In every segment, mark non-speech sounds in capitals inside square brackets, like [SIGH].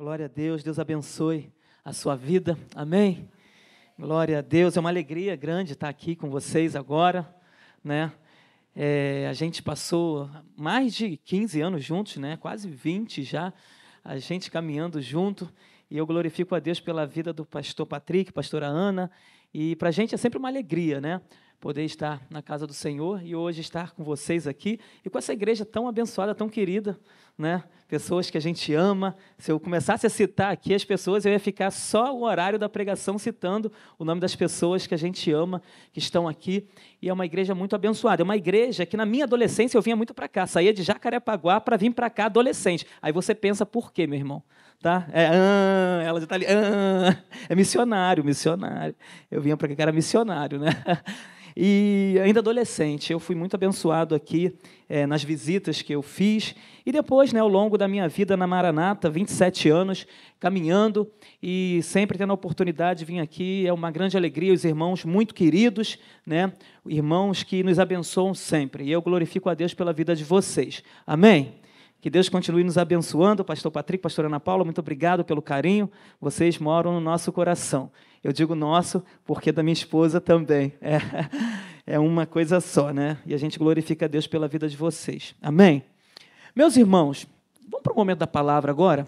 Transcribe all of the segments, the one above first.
Glória a Deus, Deus abençoe a sua vida. Amém. Glória a Deus, é uma alegria grande estar aqui com vocês agora, né? É, a gente passou mais de 15 anos juntos, né? Quase 20 já, a gente caminhando junto. E eu glorifico a Deus pela vida do pastor Patrick, pastora Ana. E para a gente é sempre uma alegria, né? Poder estar na casa do Senhor e hoje estar com vocês aqui e com essa igreja tão abençoada, tão querida, né? Pessoas que a gente ama. Se eu começasse a citar aqui as pessoas, eu ia ficar só o horário da pregação citando o nome das pessoas que a gente ama, que estão aqui. E é uma igreja muito abençoada. É uma igreja que na minha adolescência eu vinha muito para cá, saía de Jacarepaguá para vir para cá adolescente. Aí você pensa por quê, meu irmão? Tá? É, ah, ela já está ali. Ah, é missionário, missionário. Eu vinha para cá era missionário, né? [LAUGHS] E ainda adolescente, eu fui muito abençoado aqui é, nas visitas que eu fiz. E depois, né, ao longo da minha vida na Maranata, 27 anos, caminhando e sempre tendo a oportunidade de vir aqui. É uma grande alegria, os irmãos muito queridos, né, irmãos que nos abençoam sempre. E eu glorifico a Deus pela vida de vocês. Amém? Que Deus continue nos abençoando. Pastor Patrick, pastor Ana Paula, muito obrigado pelo carinho. Vocês moram no nosso coração. Eu digo nosso porque da minha esposa também. É, [LAUGHS] é uma coisa só, né? E a gente glorifica a Deus pela vida de vocês. Amém? Meus irmãos, vamos para o momento da palavra agora?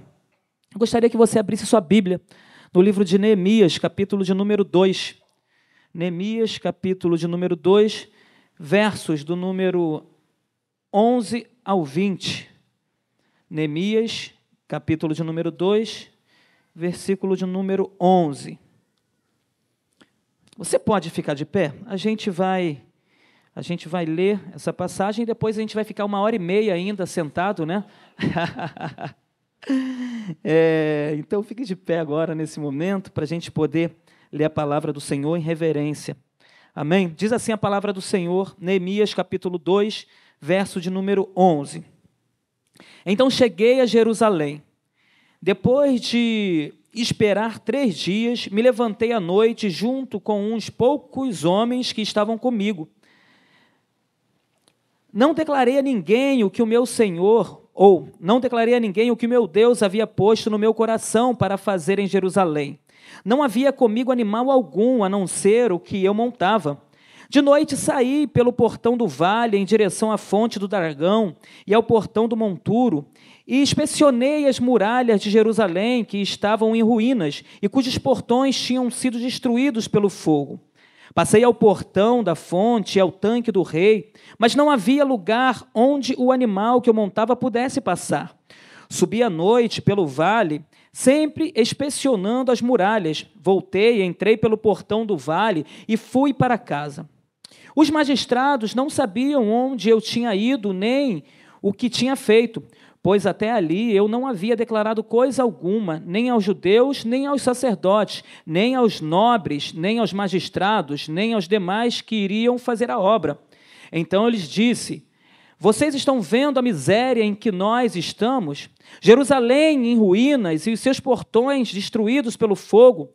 Eu gostaria que você abrisse sua Bíblia no livro de Neemias, capítulo de número 2. Neemias, capítulo de número 2, versos do número 11 ao 20. Neemias, capítulo de número 2, versículo de número 11. Você pode ficar de pé? A gente vai a gente vai ler essa passagem e depois a gente vai ficar uma hora e meia ainda sentado, né? [LAUGHS] é, então fique de pé agora nesse momento para a gente poder ler a palavra do Senhor em reverência. Amém? Diz assim a palavra do Senhor, Neemias capítulo 2, verso de número 11. Então cheguei a Jerusalém. Depois de esperar três dias, me levantei à noite junto com uns poucos homens que estavam comigo. Não declarei a ninguém o que o meu Senhor, ou não declarei a ninguém o que meu Deus havia posto no meu coração para fazer em Jerusalém. Não havia comigo animal algum, a não ser o que eu montava. De noite saí pelo portão do vale em direção à fonte do dragão e ao portão do monturo, e inspecionei as muralhas de Jerusalém que estavam em ruínas e cujos portões tinham sido destruídos pelo fogo. Passei ao portão da fonte e ao tanque do rei, mas não havia lugar onde o animal que eu montava pudesse passar. Subi à noite pelo vale, sempre inspecionando as muralhas. Voltei, entrei pelo portão do vale e fui para casa. Os magistrados não sabiam onde eu tinha ido nem o que tinha feito, pois até ali eu não havia declarado coisa alguma, nem aos judeus, nem aos sacerdotes, nem aos nobres, nem aos magistrados, nem aos demais que iriam fazer a obra. Então eu lhes disse: Vocês estão vendo a miséria em que nós estamos? Jerusalém em ruínas e os seus portões destruídos pelo fogo.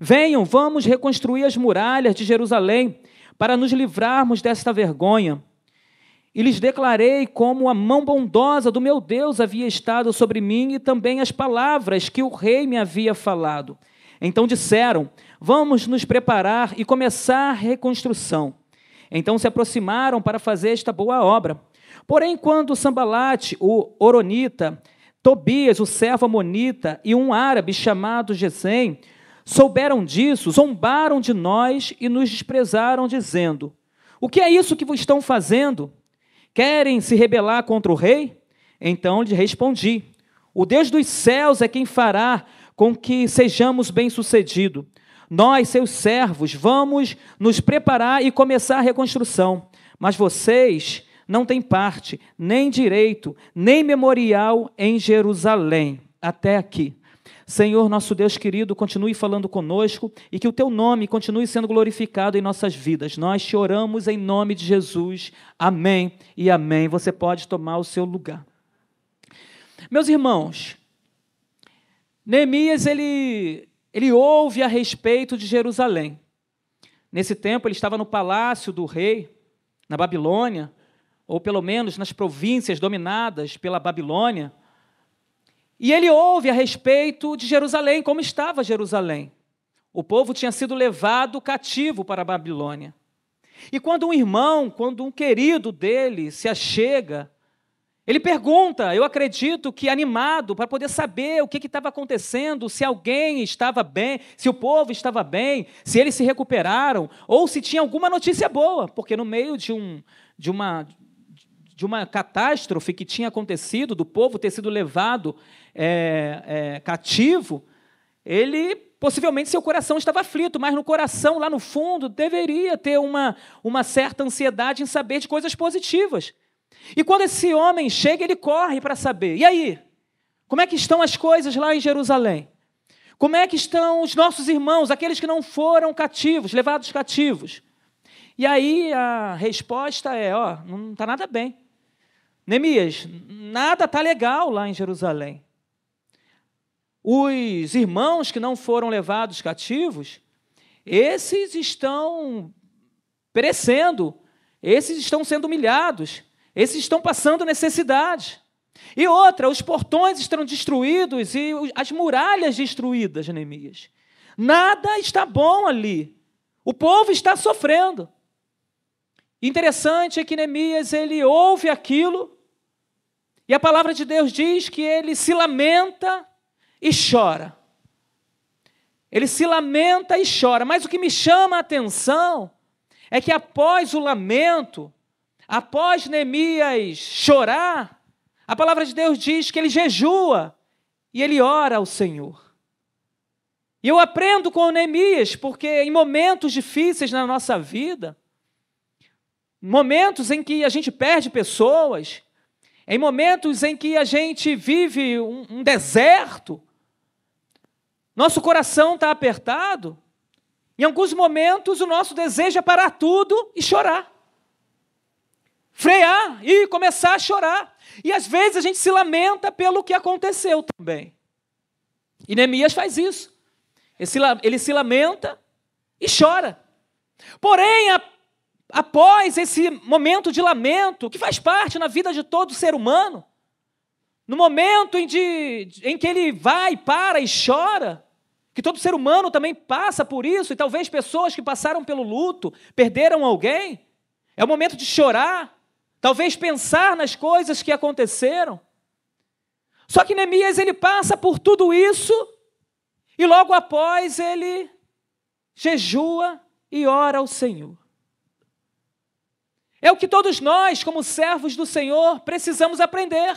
Venham, vamos reconstruir as muralhas de Jerusalém para nos livrarmos desta vergonha. E lhes declarei como a mão bondosa do meu Deus havia estado sobre mim e também as palavras que o rei me havia falado. Então disseram: Vamos nos preparar e começar a reconstrução. Então se aproximaram para fazer esta boa obra. Porém, quando Sambalate, o Oronita, Tobias, o servo Amonita, e um árabe chamado Gesem, souberam disso, zombaram de nós e nos desprezaram, dizendo: O que é isso que estão fazendo? Querem se rebelar contra o rei? Então lhe respondi: O Deus dos céus é quem fará com que sejamos bem-sucedidos. Nós, seus servos, vamos nos preparar e começar a reconstrução. Mas vocês não têm parte, nem direito, nem memorial em Jerusalém. Até aqui. Senhor, nosso Deus querido, continue falando conosco e que o teu nome continue sendo glorificado em nossas vidas. Nós te oramos em nome de Jesus. Amém e amém. Você pode tomar o seu lugar. Meus irmãos, Neemias ele ele ouve a respeito de Jerusalém. Nesse tempo ele estava no palácio do rei na Babilônia, ou pelo menos nas províncias dominadas pela Babilônia. E ele ouve a respeito de Jerusalém, como estava Jerusalém. O povo tinha sido levado cativo para a Babilônia. E quando um irmão, quando um querido dele se achega, ele pergunta, eu acredito que animado, para poder saber o que estava acontecendo, se alguém estava bem, se o povo estava bem, se eles se recuperaram, ou se tinha alguma notícia boa, porque no meio de, um, de, uma, de uma catástrofe que tinha acontecido, do povo ter sido levado é, é, cativo, ele Possivelmente seu coração estava aflito, mas no coração, lá no fundo, deveria ter uma, uma certa ansiedade em saber de coisas positivas. E quando esse homem chega, ele corre para saber. E aí? Como é que estão as coisas lá em Jerusalém? Como é que estão os nossos irmãos, aqueles que não foram cativos, levados cativos? E aí a resposta é: ó, não está nada bem. Neemias, nada está legal lá em Jerusalém. Os irmãos que não foram levados cativos, esses estão perecendo, esses estão sendo humilhados, esses estão passando necessidade. E outra, os portões estão destruídos e as muralhas destruídas, Neemias. Nada está bom ali. O povo está sofrendo. Interessante é que Neemias ele ouve aquilo e a palavra de Deus diz que ele se lamenta e chora. Ele se lamenta e chora, mas o que me chama a atenção é que após o lamento, após Neemias chorar, a palavra de Deus diz que ele jejua e ele ora ao Senhor. E eu aprendo com Neemias, porque em momentos difíceis na nossa vida, momentos em que a gente perde pessoas, em momentos em que a gente vive um, um deserto, nosso coração está apertado. Em alguns momentos, o nosso desejo é parar tudo e chorar. Frear e começar a chorar. E às vezes a gente se lamenta pelo que aconteceu também. E Neemias faz isso. Ele se lamenta e chora. Porém, após esse momento de lamento, que faz parte na vida de todo ser humano, no momento em, de, em que ele vai, para e chora, que todo ser humano também passa por isso, e talvez pessoas que passaram pelo luto, perderam alguém. É o momento de chorar, talvez pensar nas coisas que aconteceram. Só que Neemias ele passa por tudo isso e logo após ele jejua e ora ao Senhor. É o que todos nós, como servos do Senhor, precisamos aprender.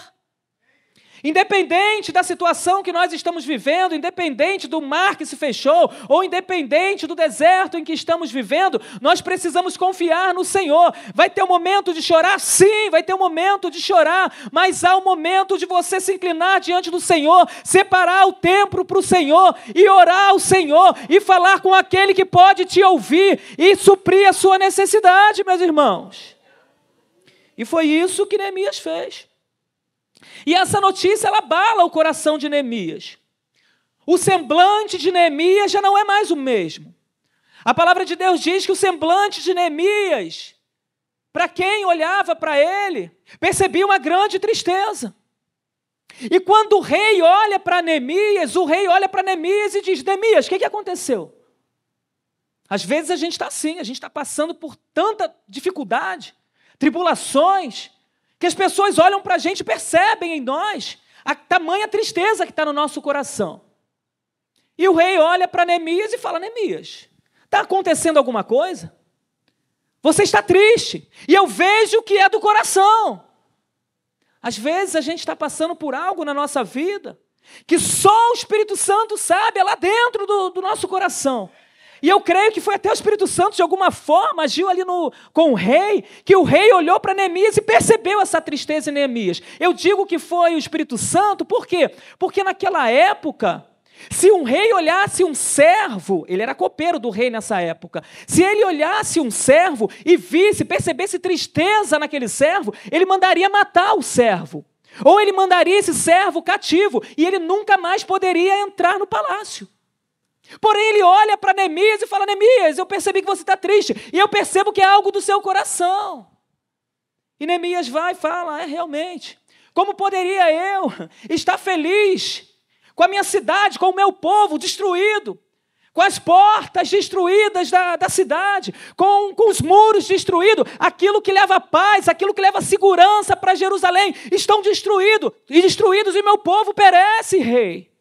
Independente da situação que nós estamos vivendo, independente do mar que se fechou, ou independente do deserto em que estamos vivendo, nós precisamos confiar no Senhor. Vai ter um momento de chorar? Sim, vai ter um momento de chorar, mas há um momento de você se inclinar diante do Senhor, separar o tempo para o Senhor e orar ao Senhor e falar com aquele que pode te ouvir e suprir a sua necessidade, meus irmãos. E foi isso que Neemias fez. E essa notícia ela abala o coração de Neemias. O semblante de Neemias já não é mais o mesmo. A palavra de Deus diz que o semblante de Neemias, para quem olhava para ele, percebia uma grande tristeza. E quando o rei olha para Neemias, o rei olha para Neemias e diz: Neemias, o que, que aconteceu? Às vezes a gente está assim, a gente está passando por tanta dificuldade, tribulações, que as pessoas olham para a gente e percebem em nós a tamanha tristeza que está no nosso coração. E o rei olha para Neemias e fala: Neemias, está acontecendo alguma coisa? Você está triste. E eu vejo que é do coração. Às vezes a gente está passando por algo na nossa vida que só o Espírito Santo sabe, é lá dentro do, do nosso coração. E eu creio que foi até o Espírito Santo, de alguma forma, agiu ali no, com o rei, que o rei olhou para Neemias e percebeu essa tristeza em Neemias. Eu digo que foi o Espírito Santo, por quê? Porque naquela época, se um rei olhasse um servo, ele era copeiro do rei nessa época, se ele olhasse um servo e visse, percebesse tristeza naquele servo, ele mandaria matar o servo. Ou ele mandaria esse servo cativo e ele nunca mais poderia entrar no palácio. Porém, ele olha para Neemias e fala: Neemias, eu percebi que você está triste, e eu percebo que é algo do seu coração. E Neemias vai e fala: É realmente. Como poderia eu estar feliz com a minha cidade, com o meu povo destruído? com as portas destruídas da, da cidade, com, com os muros destruídos, aquilo que leva paz, aquilo que leva segurança para Jerusalém, estão destruídos, e destruídos, e meu povo perece, rei.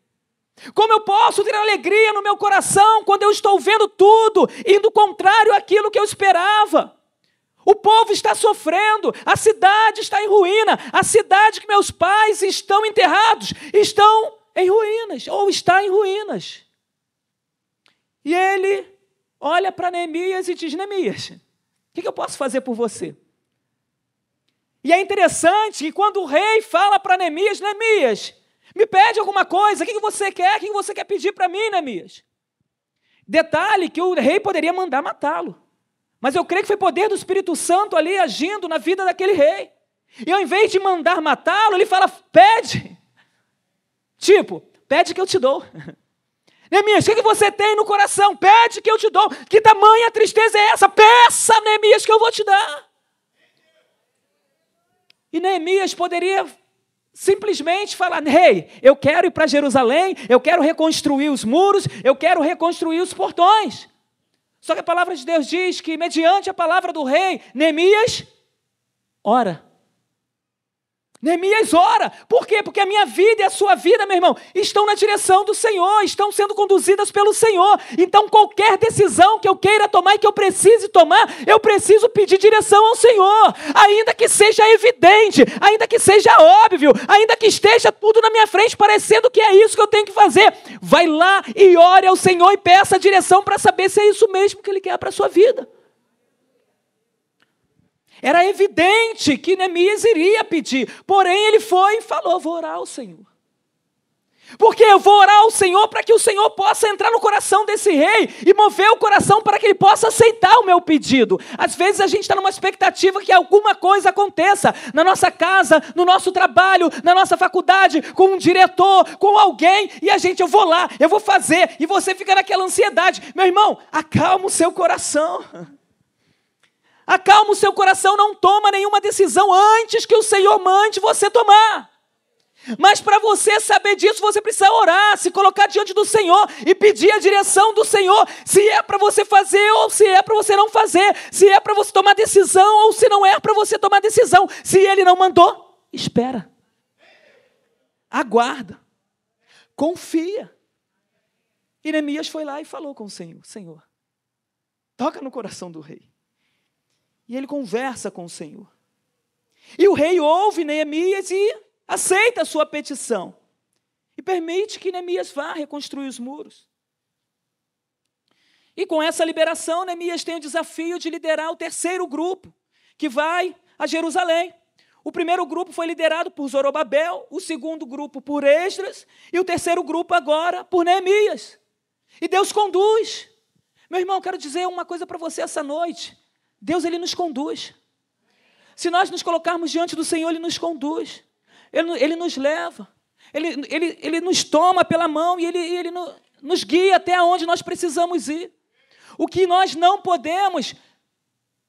Como eu posso ter alegria no meu coração quando eu estou vendo tudo indo contrário àquilo que eu esperava? O povo está sofrendo, a cidade está em ruína, a cidade que meus pais estão enterrados estão em ruínas, ou está em ruínas. E ele olha para Neemias e diz: Neemias, o que, eu posso fazer por você? E é interessante que quando o rei fala para Neemias: Neemias, me pede alguma coisa, o que, você quer? O que você quer pedir para mim, Neemias? Detalhe que o rei poderia mandar matá-lo. Mas eu creio que foi poder do Espírito Santo ali agindo na vida daquele rei. E ao invés de mandar matá-lo, ele fala: pede. Tipo, pede que eu te dou. [LAUGHS] Neemias, o que você tem no coração? Pede que eu te dou. Que tamanha tristeza é essa? Peça, Neemias, que eu vou te dar. E Neemias poderia simplesmente falar: Rei, hey, eu quero ir para Jerusalém, eu quero reconstruir os muros, eu quero reconstruir os portões. Só que a palavra de Deus diz que, mediante a palavra do rei, Neemias ora. Neemias ora. Por quê? Porque a minha vida e a sua vida, meu irmão, estão na direção do Senhor, estão sendo conduzidas pelo Senhor. Então, qualquer decisão que eu queira tomar e que eu precise tomar, eu preciso pedir direção ao Senhor. Ainda que seja evidente, ainda que seja óbvio, ainda que esteja tudo na minha frente parecendo que é isso que eu tenho que fazer. Vai lá e ore ao Senhor e peça direção para saber se é isso mesmo que Ele quer para a sua vida. Era evidente que Neemias iria pedir, porém ele foi e falou: Vou orar ao Senhor. Porque eu vou orar ao Senhor para que o Senhor possa entrar no coração desse rei e mover o coração para que ele possa aceitar o meu pedido. Às vezes a gente está numa expectativa que alguma coisa aconteça na nossa casa, no nosso trabalho, na nossa faculdade, com um diretor, com alguém, e a gente, eu vou lá, eu vou fazer, e você fica naquela ansiedade. Meu irmão, acalma o seu coração. Acalma o seu coração, não toma nenhuma decisão antes que o Senhor mande você tomar. Mas para você saber disso, você precisa orar, se colocar diante do Senhor e pedir a direção do Senhor, se é para você fazer ou se é para você não fazer, se é para você tomar decisão ou se não é para você tomar decisão. Se ele não mandou, espera. Aguarda. Confia. Neemias foi lá e falou com o Senhor: Senhor, toca no coração do rei. E ele conversa com o Senhor. E o rei ouve Neemias e aceita a sua petição. E permite que Neemias vá reconstruir os muros. E com essa liberação, Neemias tem o desafio de liderar o terceiro grupo, que vai a Jerusalém. O primeiro grupo foi liderado por Zorobabel, o segundo grupo por Esdras, e o terceiro grupo agora por Neemias. E Deus conduz. Meu irmão, quero dizer uma coisa para você essa noite. Deus ele nos conduz. Se nós nos colocarmos diante do Senhor, Ele nos conduz, Ele, ele nos leva, ele, ele, ele nos toma pela mão e Ele, ele nos guia até onde nós precisamos ir. O que nós não podemos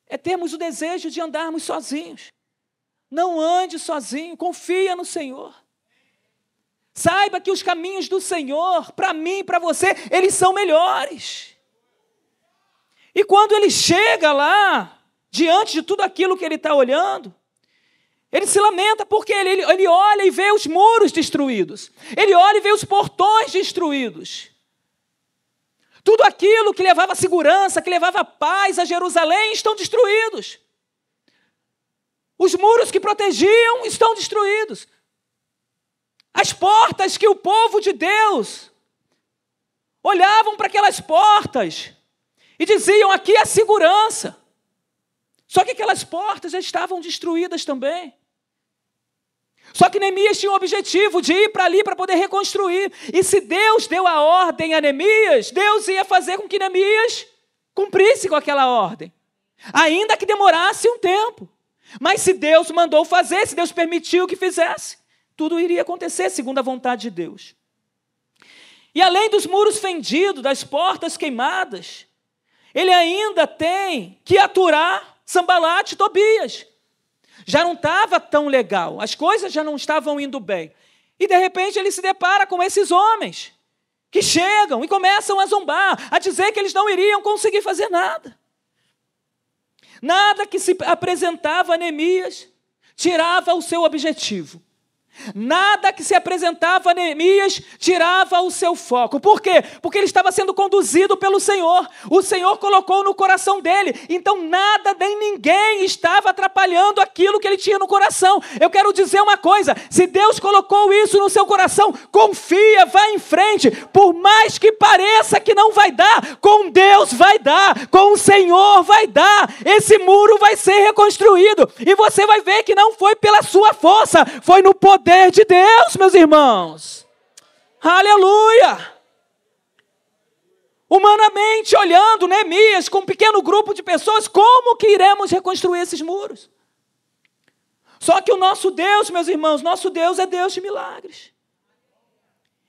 é termos o desejo de andarmos sozinhos. Não ande sozinho, confia no Senhor. Saiba que os caminhos do Senhor, para mim e para você, eles são melhores. E quando ele chega lá, diante de tudo aquilo que ele está olhando, ele se lamenta porque ele, ele, ele olha e vê os muros destruídos, ele olha e vê os portões destruídos. Tudo aquilo que levava segurança, que levava paz a Jerusalém, estão destruídos. Os muros que protegiam estão destruídos. As portas que o povo de Deus olhavam para aquelas portas e diziam: aqui é segurança. Só que aquelas portas já estavam destruídas também. Só que Neemias tinha o objetivo de ir para ali para poder reconstruir. E se Deus deu a ordem a Neemias, Deus ia fazer com que Neemias cumprisse com aquela ordem. Ainda que demorasse um tempo. Mas se Deus mandou fazer, se Deus permitiu que fizesse, tudo iria acontecer segundo a vontade de Deus. E além dos muros fendidos, das portas queimadas, ele ainda tem que aturar Sambalate e Tobias. já não estava tão legal, as coisas já não estavam indo bem. E de repente ele se depara com esses homens que chegam e começam a zombar, a dizer que eles não iriam conseguir fazer nada. Nada que se apresentava a Neemias tirava o seu objetivo. Nada que se apresentava a Neemias tirava o seu foco. Por quê? Porque ele estava sendo conduzido pelo Senhor. O Senhor colocou no coração dele. Então nada nem ninguém estava atrapalhando aquilo que ele tinha no coração. Eu quero dizer uma coisa: se Deus colocou isso no seu coração, confia, vá em frente. Por mais que pareça que não vai dar, com Deus vai dar, com o Senhor vai dar. Esse muro vai ser reconstruído. E você vai ver que não foi pela sua força, foi no poder poder de Deus, meus irmãos. Aleluia! Humanamente olhando, Neemias, com um pequeno grupo de pessoas, como que iremos reconstruir esses muros? Só que o nosso Deus, meus irmãos, nosso Deus é Deus de milagres.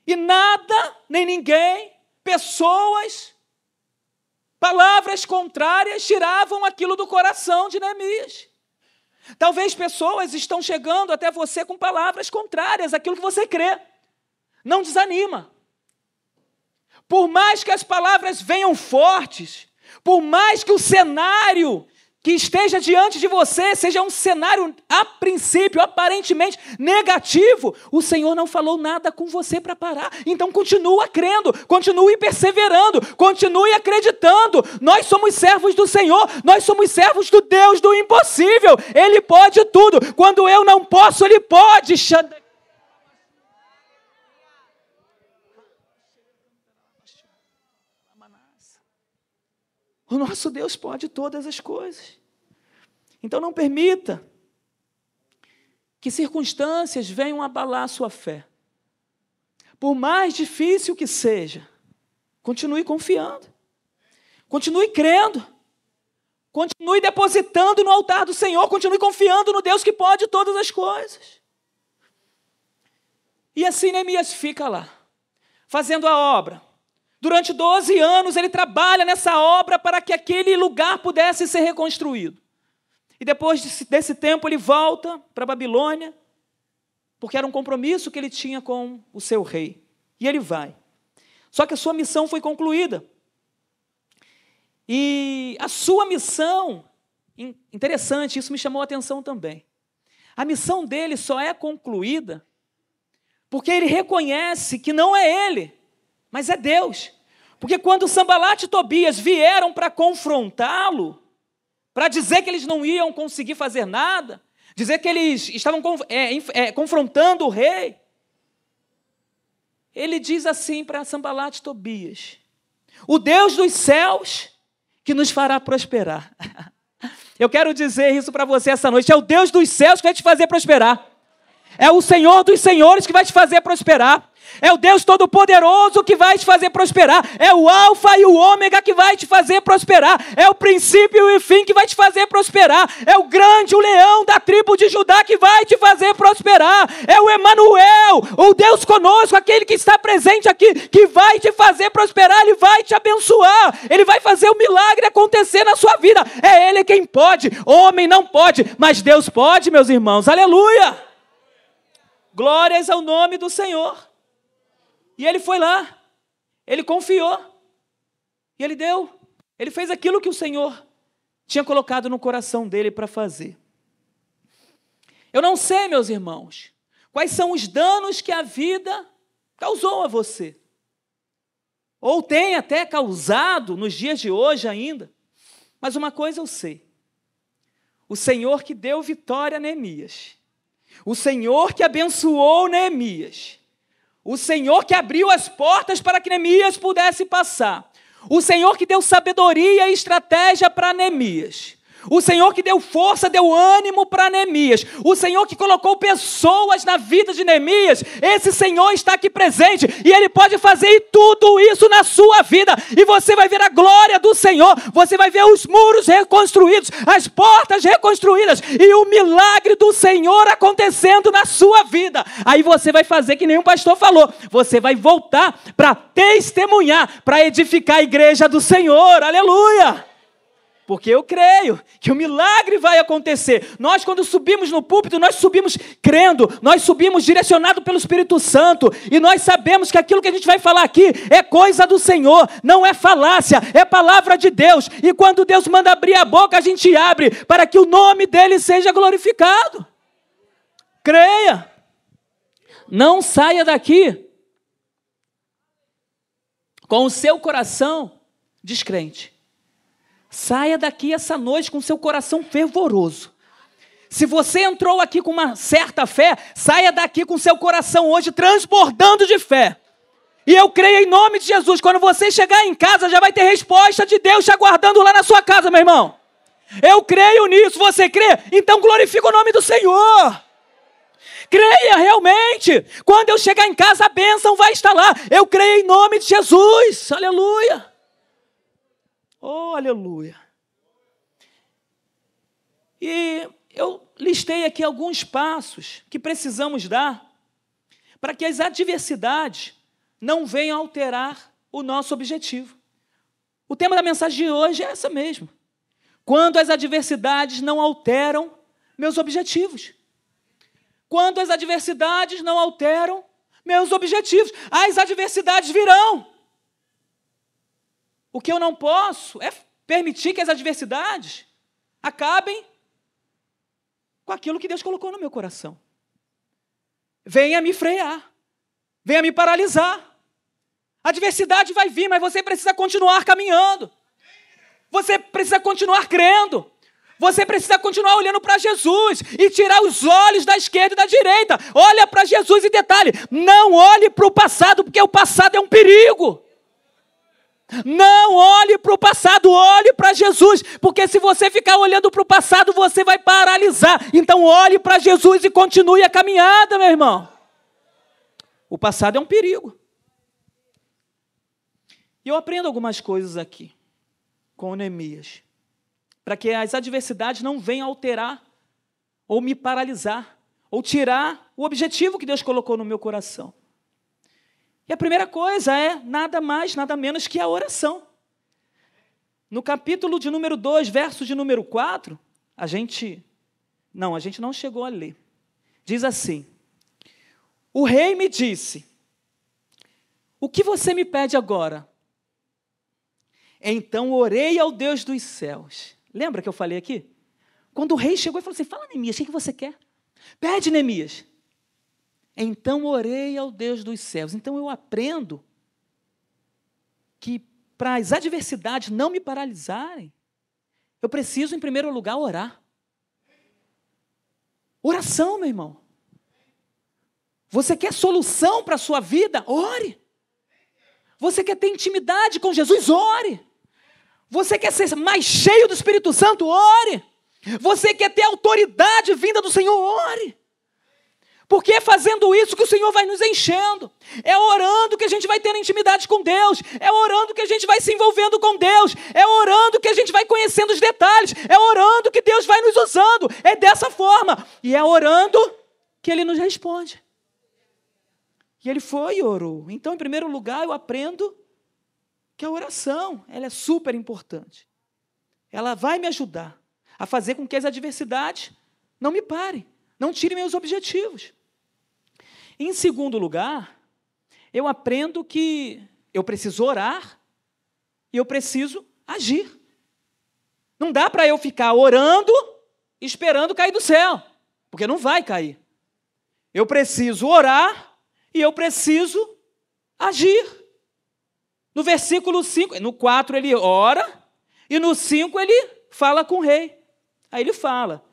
E nada, nem ninguém, pessoas, palavras contrárias tiravam aquilo do coração de Neemias. Talvez pessoas estão chegando até você com palavras contrárias àquilo que você crê. Não desanima. Por mais que as palavras venham fortes, por mais que o cenário que esteja diante de você seja um cenário, a princípio, aparentemente negativo, o Senhor não falou nada com você para parar. Então continua crendo, continue perseverando, continue acreditando. Nós somos servos do Senhor, nós somos servos do Deus do impossível. Ele pode tudo. Quando eu não posso, Ele pode. O nosso Deus pode todas as coisas. Então não permita que circunstâncias venham abalar a sua fé. Por mais difícil que seja, continue confiando. Continue crendo. Continue depositando no altar do Senhor, continue confiando no Deus que pode todas as coisas. E assim Neemias fica lá, fazendo a obra, Durante 12 anos ele trabalha nessa obra para que aquele lugar pudesse ser reconstruído. E depois desse, tempo ele volta para a Babilônia, porque era um compromisso que ele tinha com o seu rei. E ele vai. Só que a sua missão foi concluída. E a sua missão, interessante, isso me chamou a atenção também. A missão dele só é concluída porque ele reconhece que não é ele, mas é Deus. Porque quando Sambalat e Tobias vieram para confrontá-lo, para dizer que eles não iam conseguir fazer nada, dizer que eles estavam é, é, confrontando o rei, ele diz assim para Sambalat e Tobias: O Deus dos céus que nos fará prosperar. [LAUGHS] Eu quero dizer isso para você essa noite: é o Deus dos céus que vai te fazer prosperar. É o Senhor dos senhores que vai te fazer prosperar. É o Deus Todo-Poderoso que vai te fazer prosperar. É o Alfa e o Ômega que vai te fazer prosperar. É o princípio e o fim que vai te fazer prosperar. É o grande, o leão da tribo de Judá que vai te fazer prosperar. É o Emanuel, o Deus conosco, aquele que está presente aqui, que vai te fazer prosperar. Ele vai te abençoar. Ele vai fazer o milagre acontecer na sua vida. É Ele quem pode. Homem não pode, mas Deus pode, meus irmãos. Aleluia! Glórias ao nome do Senhor. E ele foi lá, ele confiou, e ele deu, ele fez aquilo que o Senhor tinha colocado no coração dele para fazer. Eu não sei, meus irmãos, quais são os danos que a vida causou a você, ou tem até causado nos dias de hoje ainda, mas uma coisa eu sei: o Senhor que deu vitória a Neemias, o Senhor que abençoou Neemias, o Senhor que abriu as portas para que Neemias pudesse passar. O Senhor que deu sabedoria e estratégia para Neemias. O Senhor que deu força, deu ânimo para Neemias. O Senhor que colocou pessoas na vida de Neemias. Esse Senhor está aqui presente e Ele pode fazer tudo isso na sua vida. E você vai ver a glória do Senhor. Você vai ver os muros reconstruídos, as portas reconstruídas e o milagre do Senhor acontecendo na sua vida. Aí você vai fazer que nenhum pastor falou. Você vai voltar para testemunhar, para edificar a igreja do Senhor. Aleluia! Porque eu creio que o milagre vai acontecer. Nós, quando subimos no púlpito, nós subimos crendo, nós subimos direcionado pelo Espírito Santo, e nós sabemos que aquilo que a gente vai falar aqui é coisa do Senhor, não é falácia, é palavra de Deus. E quando Deus manda abrir a boca, a gente abre para que o nome dele seja glorificado. Creia. Não saia daqui com o seu coração descrente. Saia daqui essa noite com seu coração fervoroso. Se você entrou aqui com uma certa fé, saia daqui com seu coração hoje transbordando de fé. E eu creio em nome de Jesus, quando você chegar em casa, já vai ter resposta de Deus te aguardando lá na sua casa, meu irmão. Eu creio nisso, você crê? Então glorifica o nome do Senhor. Creia realmente. Quando eu chegar em casa, a bênção vai estar lá. Eu creio em nome de Jesus. Aleluia. Oh, aleluia. E eu listei aqui alguns passos que precisamos dar para que as adversidades não venham alterar o nosso objetivo. O tema da mensagem de hoje é essa mesmo. Quando as adversidades não alteram meus objetivos quando as adversidades não alteram meus objetivos. As adversidades virão. O que eu não posso é permitir que as adversidades acabem com aquilo que Deus colocou no meu coração. Venha me frear, venha me paralisar. A adversidade vai vir, mas você precisa continuar caminhando. Você precisa continuar crendo. Você precisa continuar olhando para Jesus e tirar os olhos da esquerda e da direita. Olha para Jesus e detalhe: não olhe para o passado, porque o passado é um perigo. Não olhe para o passado, olhe para Jesus, porque se você ficar olhando para o passado, você vai paralisar. Então, olhe para Jesus e continue a caminhada, meu irmão. O passado é um perigo. E eu aprendo algumas coisas aqui com Neemias para que as adversidades não venham alterar ou me paralisar ou tirar o objetivo que Deus colocou no meu coração. E a primeira coisa é nada mais, nada menos que a oração. No capítulo de número 2, verso de número 4, a gente. Não, a gente não chegou a ler. Diz assim: O rei me disse: O que você me pede agora? Então orei ao Deus dos céus Lembra que eu falei aqui? Quando o rei chegou e falou assim: Fala, Neemias, o que você quer? Pede, Neemias. Então orei ao Deus dos céus. Então eu aprendo que para as adversidades não me paralisarem, eu preciso, em primeiro lugar, orar. Oração, meu irmão. Você quer solução para a sua vida? Ore. Você quer ter intimidade com Jesus? Ore. Você quer ser mais cheio do Espírito Santo? Ore. Você quer ter autoridade vinda do Senhor? Ore. Porque é fazendo isso que o Senhor vai nos enchendo. É orando que a gente vai ter intimidade com Deus. É orando que a gente vai se envolvendo com Deus. É orando que a gente vai conhecendo os detalhes. É orando que Deus vai nos usando. É dessa forma. E é orando que Ele nos responde. E ele foi e orou. Então, em primeiro lugar, eu aprendo que a oração, ela é super importante. Ela vai me ajudar a fazer com que as adversidades não me parem, não tirem meus objetivos. Em segundo lugar, eu aprendo que eu preciso orar e eu preciso agir. Não dá para eu ficar orando esperando cair do céu, porque não vai cair. Eu preciso orar e eu preciso agir. No versículo 5, no 4 ele ora, e no 5 ele fala com o rei. Aí ele fala: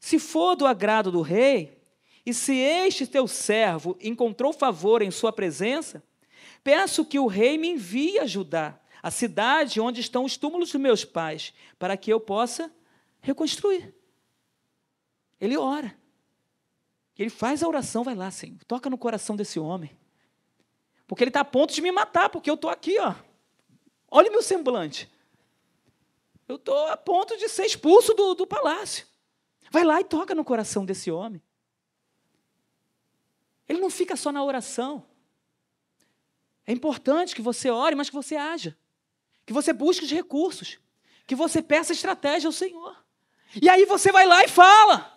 Se for do agrado do rei, e se este teu servo encontrou favor em sua presença, peço que o rei me envie ajudar a cidade onde estão os túmulos dos meus pais, para que eu possa reconstruir. Ele ora. Ele faz a oração, vai lá, Senhor. Toca no coração desse homem. Porque ele está a ponto de me matar, porque eu estou aqui, ó. Olha meu semblante. Eu estou a ponto de ser expulso do, do palácio. Vai lá e toca no coração desse homem. Ele não fica só na oração. É importante que você ore, mas que você haja. Que você busque os recursos. que você peça estratégia ao Senhor. E aí você vai lá e fala.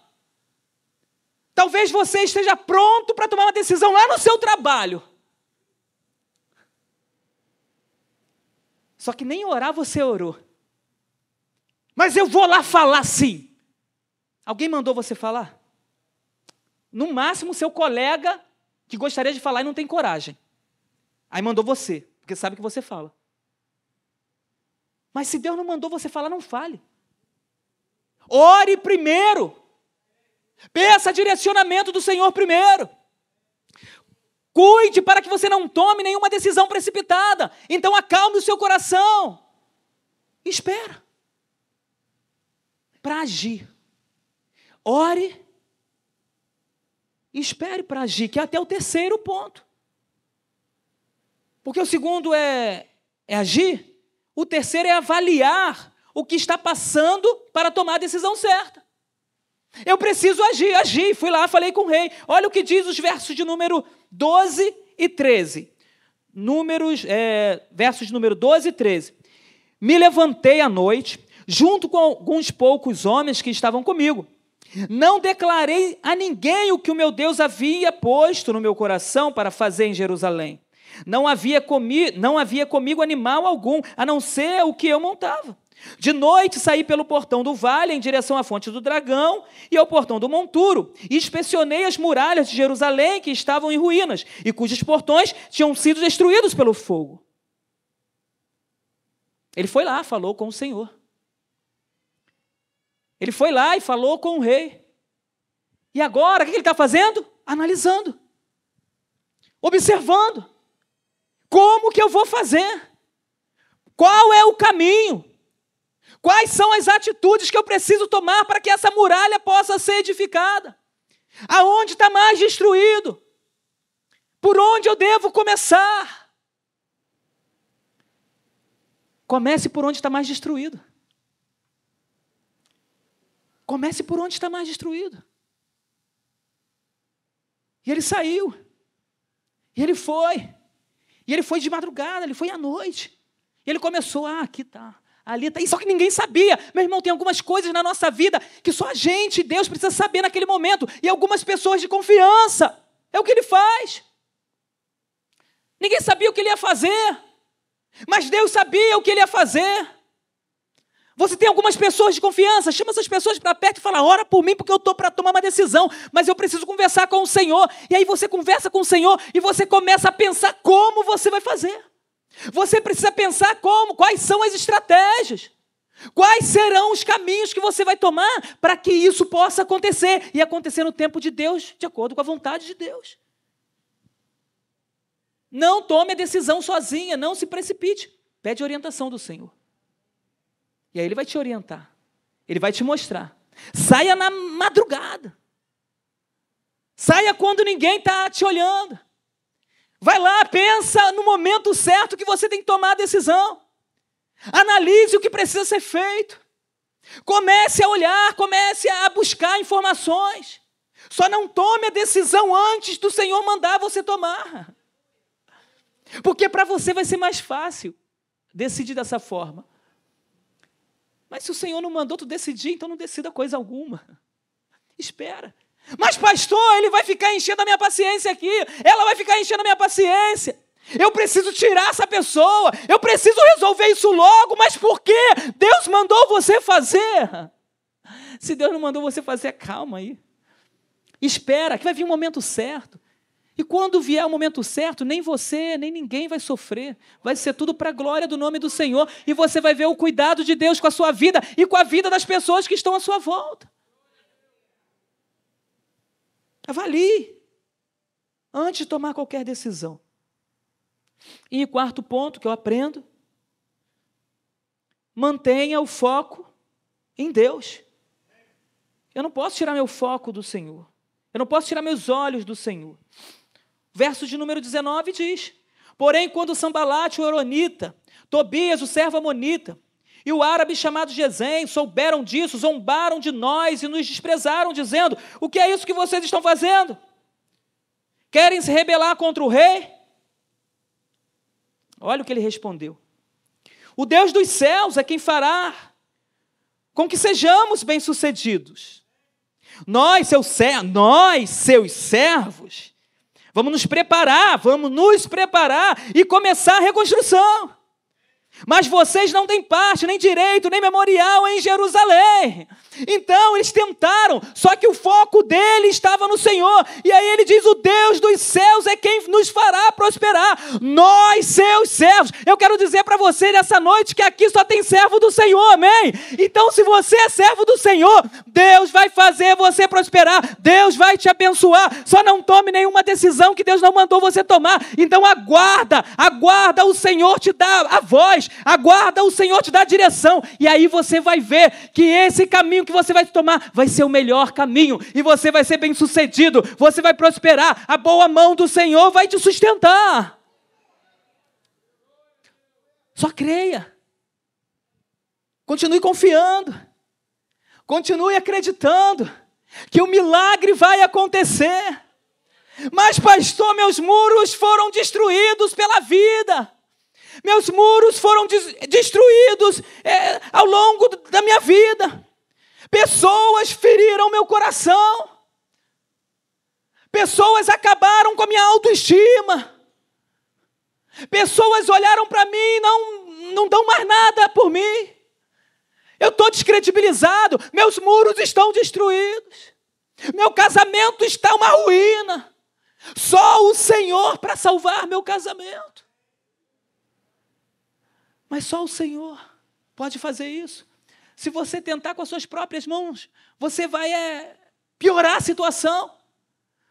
Talvez você esteja pronto para tomar uma decisão lá no seu trabalho. Só que nem orar você orou. Mas eu vou lá falar sim. Alguém mandou você falar? No máximo, seu colega que gostaria de falar e não tem coragem. Aí mandou você, porque sabe que você fala. Mas se Deus não mandou você falar, não fale. Ore primeiro. Peça direcionamento do Senhor primeiro. Cuide para que você não tome nenhuma decisão precipitada. Então acalme o seu coração. Espera. Para agir. Ore espere para agir, que é até o terceiro ponto. Porque o segundo é, é agir, o terceiro é avaliar o que está passando para tomar a decisão certa. Eu preciso agir, agir. Fui lá, falei com o rei. Olha o que diz os versos de número 12 e 13. Números, é, versos de número 12 e 13. Me levantei à noite, junto com alguns poucos homens que estavam comigo. Não declarei a ninguém o que o meu Deus havia posto no meu coração para fazer em Jerusalém. Não havia, comi, não havia comigo animal algum, a não ser o que eu montava. De noite saí pelo portão do vale em direção à fonte do dragão e ao portão do monturo, e inspecionei as muralhas de Jerusalém que estavam em ruínas e cujos portões tinham sido destruídos pelo fogo. Ele foi lá, falou com o Senhor. Ele foi lá e falou com o rei. E agora, o que ele está fazendo? Analisando, observando. Como que eu vou fazer? Qual é o caminho? Quais são as atitudes que eu preciso tomar para que essa muralha possa ser edificada? Aonde está mais destruído? Por onde eu devo começar? Comece por onde está mais destruído. Comece por onde está mais destruído. E ele saiu. E ele foi. E ele foi de madrugada, ele foi à noite. E ele começou, ah, aqui está, ali está. Só que ninguém sabia. Meu irmão, tem algumas coisas na nossa vida que só a gente, Deus, precisa saber naquele momento. E algumas pessoas de confiança. É o que ele faz. Ninguém sabia o que ele ia fazer. Mas Deus sabia o que ele ia fazer. Você tem algumas pessoas de confiança, chama essas pessoas para perto e fala: ora por mim, porque eu estou para tomar uma decisão, mas eu preciso conversar com o Senhor. E aí você conversa com o Senhor e você começa a pensar como você vai fazer. Você precisa pensar como, quais são as estratégias. Quais serão os caminhos que você vai tomar para que isso possa acontecer e acontecer no tempo de Deus, de acordo com a vontade de Deus? Não tome a decisão sozinha, não se precipite. Pede orientação do Senhor. E aí ele vai te orientar. Ele vai te mostrar. Saia na madrugada. Saia quando ninguém está te olhando. Vai lá, pensa no momento certo que você tem que tomar a decisão. Analise o que precisa ser feito. Comece a olhar, comece a buscar informações. Só não tome a decisão antes do Senhor mandar você tomar. Porque para você vai ser mais fácil decidir dessa forma. Mas se o Senhor não mandou tu decidir, então não decida coisa alguma. [LAUGHS] Espera. Mas, pastor, ele vai ficar enchendo a minha paciência aqui. Ela vai ficar enchendo a minha paciência. Eu preciso tirar essa pessoa. Eu preciso resolver isso logo. Mas por quê? Deus mandou você fazer. [LAUGHS] Se Deus não mandou você fazer, calma aí. Espera, que vai vir o momento certo. E quando vier o momento certo, nem você, nem ninguém vai sofrer. Vai ser tudo para a glória do nome do Senhor. E você vai ver o cuidado de Deus com a sua vida e com a vida das pessoas que estão à sua volta. Avalie antes de tomar qualquer decisão. E quarto ponto que eu aprendo: mantenha o foco em Deus. Eu não posso tirar meu foco do Senhor. Eu não posso tirar meus olhos do Senhor. Verso de número 19 diz: Porém, quando Sambalate, o Oronita, Tobias, o servo Amonita, e o árabe chamado Gesem souberam disso, zombaram de nós e nos desprezaram, dizendo: O que é isso que vocês estão fazendo? Querem se rebelar contra o rei? Olha o que ele respondeu: O Deus dos céus é quem fará com que sejamos bem-sucedidos. Nós, seus, nós, seus servos, vamos nos preparar, vamos nos preparar e começar a reconstrução. Mas vocês não têm parte, nem direito, nem memorial em Jerusalém. Então eles tentaram, só que o foco dele estava no Senhor. E aí ele diz: O Deus dos céus é quem nos fará prosperar. Nós, seus servos. Eu quero dizer para você nessa noite que aqui só tem servo do Senhor, amém? Então, se você é servo do Senhor, Deus vai fazer você prosperar. Deus vai te abençoar. Só não tome nenhuma decisão que Deus não mandou você tomar. Então, aguarda, aguarda o Senhor te dar a voz, aguarda o Senhor te dar direção. E aí você vai ver que esse caminho que você vai tomar vai ser o melhor caminho e você vai ser bem sucedido, você vai prosperar, a boa mão do Senhor vai te sustentar. Só creia. Continue confiando. Continue acreditando que o milagre vai acontecer. Mas, pastor, meus muros foram destruídos pela vida. Meus muros foram destruídos é, ao longo da minha vida. Pessoas feriram meu coração. Pessoas acabaram com a minha autoestima. Pessoas olharam para mim e não, não dão mais nada por mim. Eu estou descredibilizado. Meus muros estão destruídos. Meu casamento está uma ruína. Só o Senhor para salvar meu casamento. Mas só o Senhor pode fazer isso. Se você tentar com as suas próprias mãos, você vai é, piorar a situação.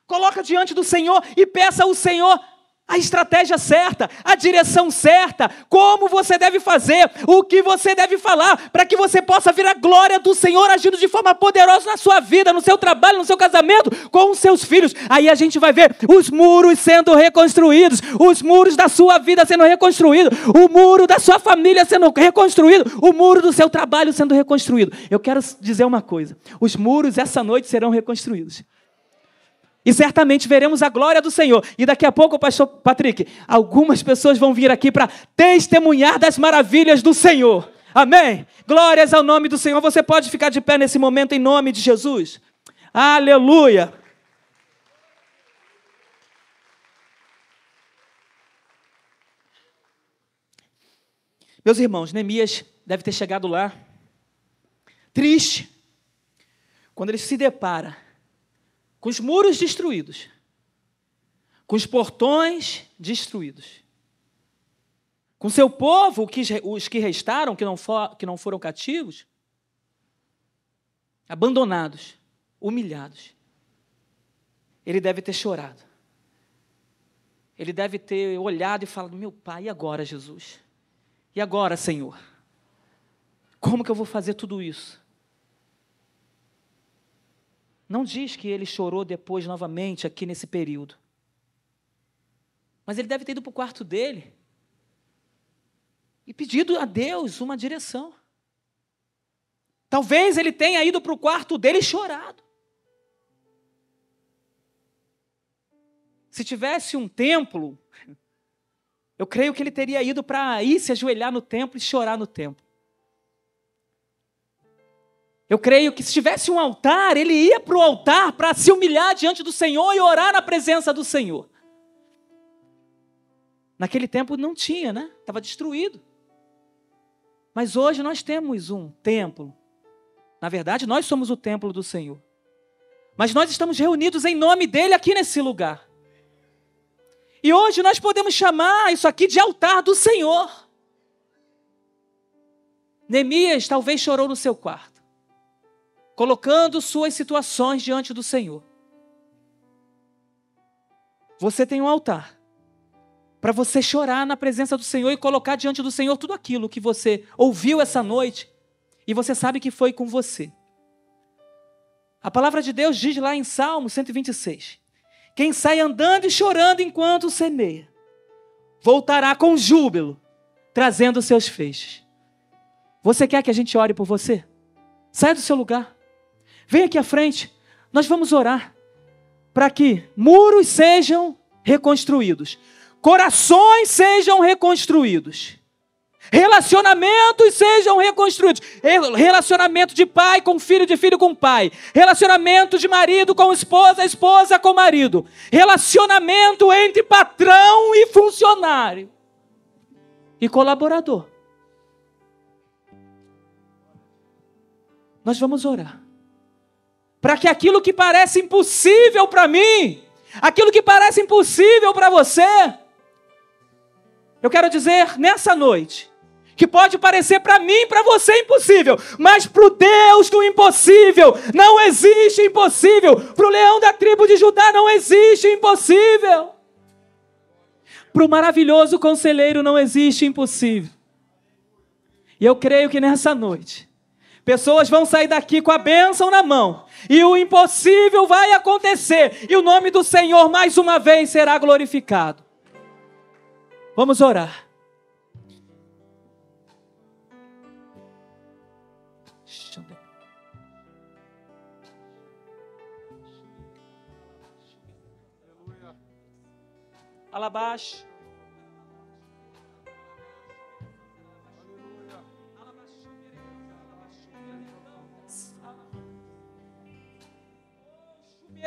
Coloca diante do Senhor e peça ao Senhor a estratégia certa, a direção certa, como você deve fazer, o que você deve falar, para que você possa ver a glória do Senhor agindo de forma poderosa na sua vida, no seu trabalho, no seu casamento, com os seus filhos. Aí a gente vai ver os muros sendo reconstruídos, os muros da sua vida sendo reconstruídos, o muro da sua família sendo reconstruído, o muro do seu trabalho sendo reconstruído. Eu quero dizer uma coisa: os muros essa noite serão reconstruídos. E certamente veremos a glória do Senhor. E daqui a pouco, pastor Patrick, algumas pessoas vão vir aqui para testemunhar das maravilhas do Senhor. Amém? Glórias ao nome do Senhor. Você pode ficar de pé nesse momento em nome de Jesus. Aleluia. Meus irmãos, Neemias deve ter chegado lá triste quando ele se depara com os muros destruídos, com os portões destruídos, com seu povo, os que restaram, que não, for, que não foram cativos, abandonados, humilhados. Ele deve ter chorado. Ele deve ter olhado e falado: Meu pai, e agora, Jesus? E agora, Senhor? Como que eu vou fazer tudo isso? Não diz que ele chorou depois novamente aqui nesse período. Mas ele deve ter ido para o quarto dele e pedido a Deus uma direção. Talvez ele tenha ido para o quarto dele e chorado. Se tivesse um templo, eu creio que ele teria ido para ir se ajoelhar no templo e chorar no templo. Eu creio que se tivesse um altar, ele ia para o altar para se humilhar diante do Senhor e orar na presença do Senhor. Naquele tempo não tinha, né? Estava destruído. Mas hoje nós temos um templo. Na verdade, nós somos o templo do Senhor. Mas nós estamos reunidos em nome dele aqui nesse lugar. E hoje nós podemos chamar isso aqui de altar do Senhor. Neemias talvez chorou no seu quarto colocando suas situações diante do Senhor. Você tem um altar para você chorar na presença do Senhor e colocar diante do Senhor tudo aquilo que você ouviu essa noite e você sabe que foi com você. A palavra de Deus diz lá em Salmo 126: Quem sai andando e chorando enquanto semeia, voltará com júbilo, trazendo seus feixes. Você quer que a gente ore por você? Sai do seu lugar. Vem aqui à frente, nós vamos orar para que muros sejam reconstruídos, corações sejam reconstruídos, Relacionamentos sejam reconstruídos. Relacionamento de pai com filho, de filho com pai. Relacionamento de marido com esposa, esposa com marido. Relacionamento entre patrão e funcionário. E colaborador. Nós vamos orar. Para que aquilo que parece impossível para mim, aquilo que parece impossível para você, eu quero dizer nessa noite, que pode parecer para mim, para você impossível, mas para o Deus do impossível não existe impossível. Para o leão da tribo de Judá não existe impossível. Para o maravilhoso conselheiro não existe impossível. E eu creio que nessa noite, pessoas vão sair daqui com a bênção na mão, e o impossível vai acontecer, e o nome do Senhor mais uma vez será glorificado. Vamos orar.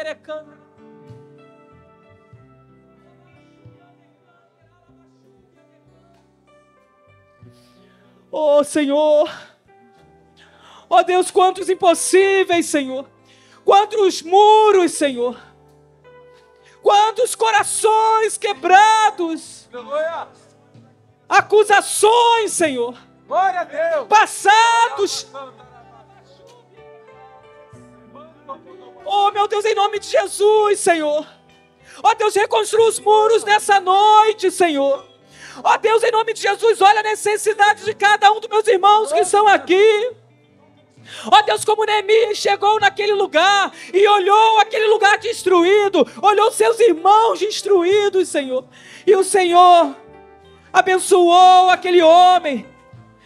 Alabash. Oh Senhor, oh Deus, quantos impossíveis, Senhor, quantos muros, Senhor Quantos corações quebrados. Acusações, Senhor. Glória a Deus. Passados. Oh, meu Deus, em nome de Jesus, Senhor. Ó oh, Deus, reconstrua os muros nessa noite, Senhor. Ó oh, Deus, em nome de Jesus, olha a necessidade de cada um dos meus irmãos que estão aqui. Ó oh Deus, como Neemias chegou naquele lugar e olhou aquele lugar destruído, olhou seus irmãos destruídos, Senhor. E o Senhor abençoou aquele homem,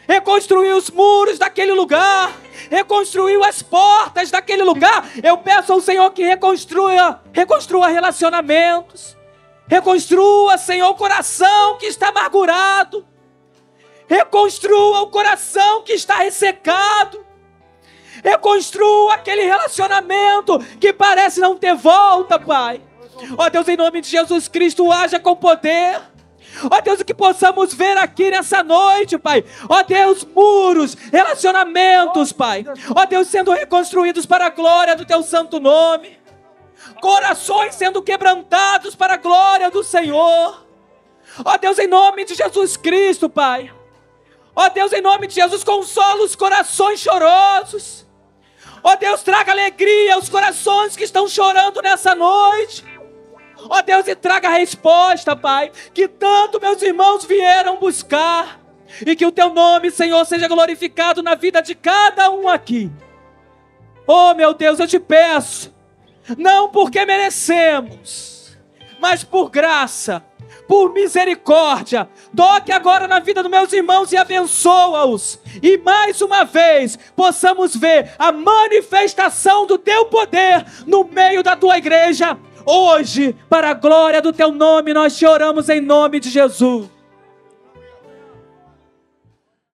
reconstruiu os muros daquele lugar, reconstruiu as portas daquele lugar. Eu peço ao Senhor que reconstrua, reconstrua relacionamentos. Reconstrua, Senhor, o coração que está amargurado. Reconstrua o coração que está ressecado. Reconstrua aquele relacionamento que parece não ter volta, Pai. Ó Deus, em nome de Jesus Cristo, haja com poder. Ó Deus, que possamos ver aqui nessa noite, Pai. Ó Deus, muros, relacionamentos, Pai. Ó Deus, sendo reconstruídos para a glória do Teu santo nome. Corações sendo quebrantados para a glória do Senhor. Ó Deus, em nome de Jesus Cristo, Pai. Ó Deus, em nome de Jesus, consola os corações chorosos. Ó Deus, traga alegria aos corações que estão chorando nessa noite. Ó Deus, e traga a resposta, Pai, que tanto meus irmãos vieram buscar. E que o teu nome, Senhor, seja glorificado na vida de cada um aqui. Oh, meu Deus, eu te peço, não porque merecemos, mas por graça por misericórdia. Toque agora na vida dos meus irmãos e abençoa-os. E mais uma vez possamos ver a manifestação do teu poder no meio da tua igreja. Hoje, para a glória do teu nome, nós te oramos em nome de Jesus.